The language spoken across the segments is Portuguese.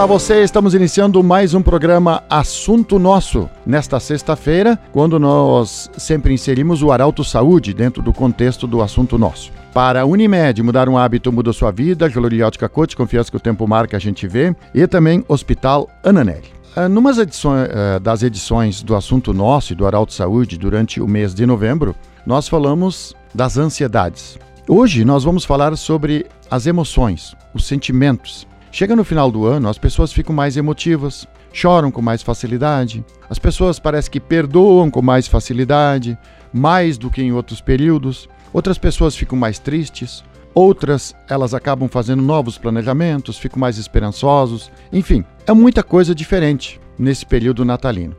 Olá você, estamos iniciando mais um programa Assunto Nosso, nesta sexta-feira, quando nós sempre inserimos o Arauto Saúde dentro do contexto do Assunto Nosso. Para a Unimed, mudar um hábito muda sua vida, Gloriótica Coach, confiança que o tempo marca, a gente vê, e também Hospital Ananelli. Uh, numas edições, uh, das edições do Assunto Nosso e do Arauto Saúde durante o mês de novembro, nós falamos das ansiedades. Hoje nós vamos falar sobre as emoções, os sentimentos, Chega no final do ano, as pessoas ficam mais emotivas, choram com mais facilidade, as pessoas parece que perdoam com mais facilidade, mais do que em outros períodos. Outras pessoas ficam mais tristes, outras elas acabam fazendo novos planejamentos, ficam mais esperançosos. Enfim, é muita coisa diferente nesse período natalino.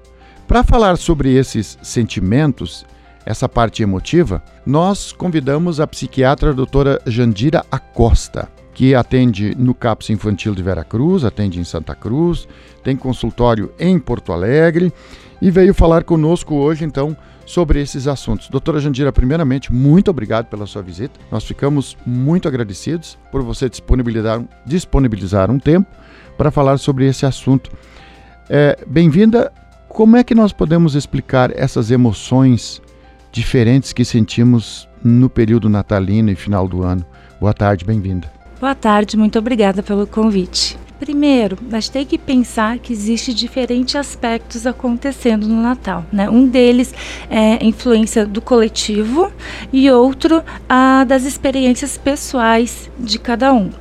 Para falar sobre esses sentimentos, essa parte emotiva, nós convidamos a psiquiatra a doutora Jandira Acosta que atende no CAPS Infantil de Veracruz, atende em Santa Cruz, tem consultório em Porto Alegre e veio falar conosco hoje, então, sobre esses assuntos. Doutora Jandira, primeiramente, muito obrigado pela sua visita. Nós ficamos muito agradecidos por você disponibilizar, disponibilizar um tempo para falar sobre esse assunto. É, Bem-vinda. Como é que nós podemos explicar essas emoções diferentes que sentimos no período natalino e final do ano? Boa tarde, bem-vinda. Boa tarde, muito obrigada pelo convite. Primeiro, nós temos que pensar que existe diferentes aspectos acontecendo no Natal. Né? Um deles é a influência do coletivo e outro a das experiências pessoais de cada um.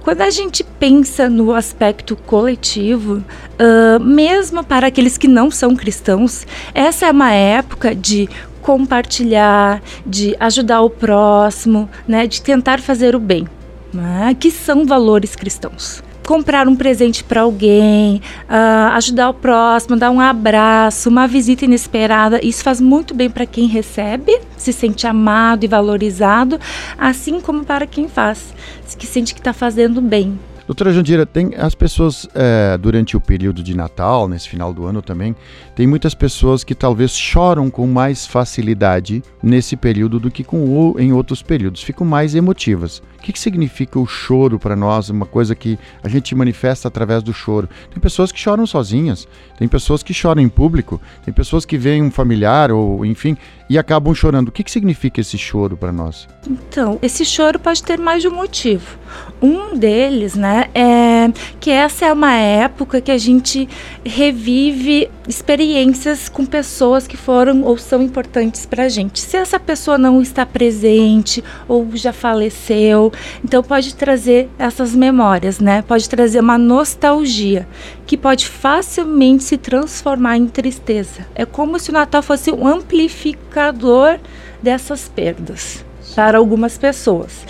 Quando a gente pensa no aspecto coletivo, uh, mesmo para aqueles que não são cristãos, essa é uma época de compartilhar, de ajudar o próximo, né, de tentar fazer o bem né, que são valores cristãos. Comprar um presente para alguém, uh, ajudar o próximo, dar um abraço, uma visita inesperada, isso faz muito bem para quem recebe, se sente amado e valorizado, assim como para quem faz, que sente que está fazendo bem. Doutora Jandira, tem as pessoas é, durante o período de Natal, nesse final do ano também, tem muitas pessoas que talvez choram com mais facilidade nesse período do que com em outros períodos, ficam mais emotivas. O que, que significa o choro para nós? Uma coisa que a gente manifesta através do choro. Tem pessoas que choram sozinhas, tem pessoas que choram em público, tem pessoas que veem um familiar ou enfim e acabam chorando. O que, que significa esse choro para nós? Então, esse choro pode ter mais de um motivo. Um deles, né, é que essa é uma época que a gente revive experiências com pessoas que foram ou são importantes para a gente. Se essa pessoa não está presente ou já faleceu, então pode trazer essas memórias, né? Pode trazer uma nostalgia que pode facilmente se transformar em tristeza. É como se o Natal fosse um amplificador dessas perdas para algumas pessoas.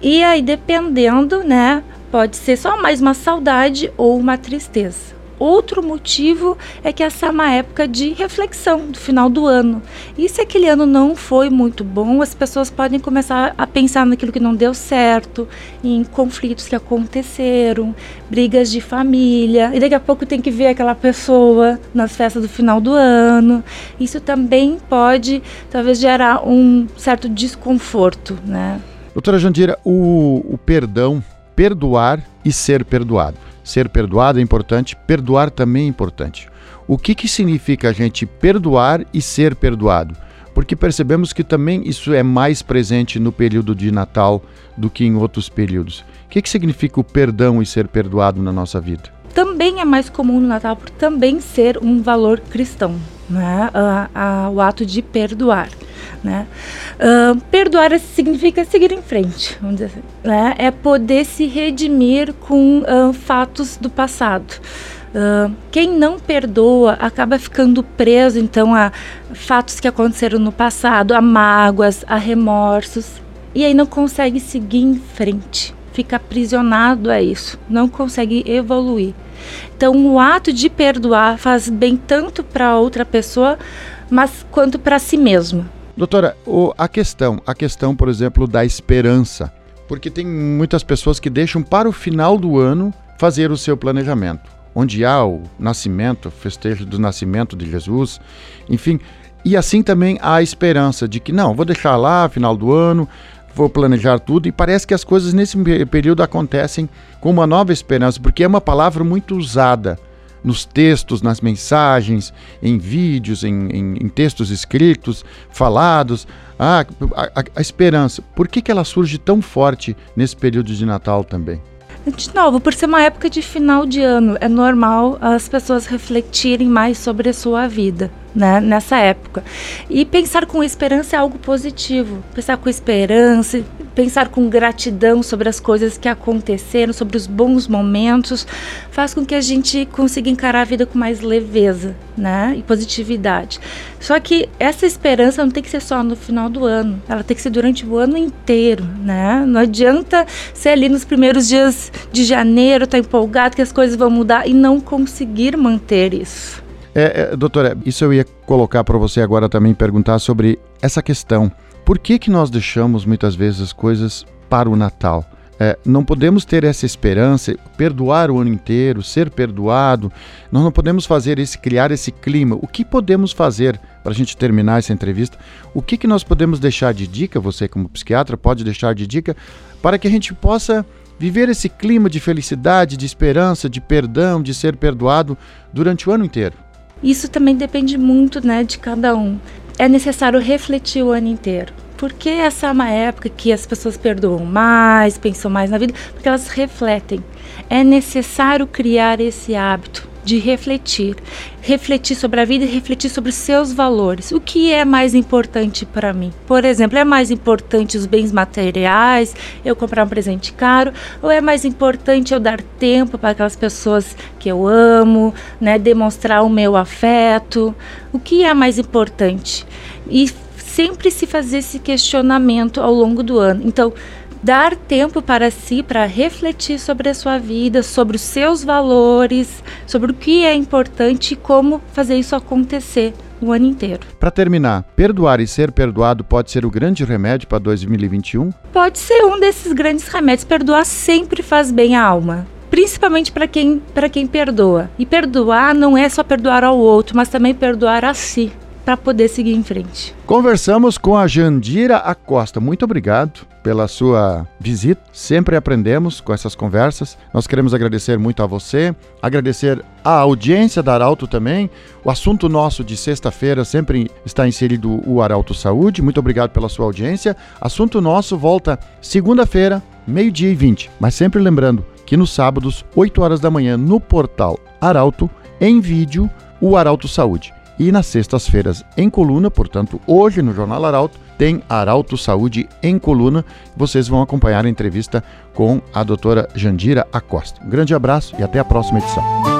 E aí dependendo, né, pode ser só mais uma saudade ou uma tristeza. Outro motivo é que essa é uma época de reflexão do final do ano. E se aquele ano não foi muito bom, as pessoas podem começar a pensar naquilo que não deu certo, em conflitos que aconteceram, brigas de família. E daqui a pouco tem que ver aquela pessoa nas festas do final do ano. Isso também pode, talvez, gerar um certo desconforto, né? Doutora Jandira, o, o perdão, perdoar e ser perdoado Ser perdoado é importante, perdoar também é importante. O que, que significa a gente perdoar e ser perdoado? Porque percebemos que também isso é mais presente no período de Natal do que em outros períodos. O que, que significa o perdão e ser perdoado na nossa vida? Também é mais comum no Natal por também ser um valor cristão, né? o ato de perdoar. Né? Uh, perdoar significa seguir em frente, vamos dizer assim, né? É poder se redimir com uh, fatos do passado. Uh, quem não perdoa acaba ficando preso então a fatos que aconteceram no passado, a mágoas, a remorsos e aí não consegue seguir em frente, fica aprisionado a isso, não consegue evoluir. Então, o ato de perdoar faz bem tanto para outra pessoa, mas quanto para si mesmo. Doutora, o, a questão, a questão, por exemplo, da esperança, porque tem muitas pessoas que deixam para o final do ano fazer o seu planejamento, onde há o nascimento, o festejo do nascimento de Jesus, enfim, e assim também há a esperança de que não, vou deixar lá final do ano, vou planejar tudo. E parece que as coisas nesse período acontecem com uma nova esperança, porque é uma palavra muito usada nos textos, nas mensagens, em vídeos, em, em, em textos escritos, falados. Ah, a, a, a esperança. Por que, que ela surge tão forte nesse período de Natal também? De novo, por ser uma época de final de ano, é normal as pessoas refletirem mais sobre a sua vida né, nessa época. E pensar com esperança é algo positivo. Pensar com esperança, pensar com gratidão sobre as coisas que aconteceram, sobre os bons momentos, faz com que a gente consiga encarar a vida com mais leveza né, e positividade. Só que essa esperança não tem que ser só no final do ano, ela tem que ser durante o ano inteiro. Né? Não adianta ser ali nos primeiros dias de janeiro, tá empolgado que as coisas vão mudar e não conseguir manter isso. É, é, doutora, isso eu ia colocar para você agora também perguntar sobre essa questão. Por que, que nós deixamos muitas vezes as coisas para o Natal? É, não podemos ter essa esperança, perdoar o ano inteiro, ser perdoado. Nós não podemos fazer esse, criar esse clima. O que podemos fazer para a gente terminar essa entrevista? O que, que nós podemos deixar de dica? Você, como psiquiatra, pode deixar de dica para que a gente possa viver esse clima de felicidade, de esperança, de perdão, de ser perdoado durante o ano inteiro. Isso também depende muito né, de cada um. É necessário refletir o ano inteiro. Porque essa é uma época que as pessoas perdoam mais, pensam mais na vida, porque elas refletem. É necessário criar esse hábito de refletir, refletir sobre a vida e refletir sobre os seus valores. O que é mais importante para mim? Por exemplo, é mais importante os bens materiais, eu comprar um presente caro, ou é mais importante eu dar tempo para aquelas pessoas que eu amo, né, demonstrar o meu afeto? O que é mais importante? E sempre se fazer esse questionamento ao longo do ano. Então, dar tempo para si para refletir sobre a sua vida, sobre os seus valores, sobre o que é importante e como fazer isso acontecer o ano inteiro. Para terminar, perdoar e ser perdoado pode ser o grande remédio para 2021? Pode ser um desses grandes remédios. Perdoar sempre faz bem à alma principalmente para quem, quem perdoa. E perdoar não é só perdoar ao outro, mas também perdoar a si para poder seguir em frente. Conversamos com a Jandira Acosta. Muito obrigado pela sua visita. Sempre aprendemos com essas conversas. Nós queremos agradecer muito a você, agradecer a audiência da Arauto também. O assunto nosso de sexta-feira sempre está inserido o Arauto Saúde. Muito obrigado pela sua audiência. Assunto nosso volta segunda-feira, meio-dia e 20. Mas sempre lembrando que nos sábados, 8 horas da manhã, no portal Arauto, em vídeo, o Arauto Saúde. E nas sextas-feiras em coluna, portanto, hoje no Jornal Arauto, tem Arauto Saúde em coluna. Vocês vão acompanhar a entrevista com a doutora Jandira Acosta. Um grande abraço e até a próxima edição.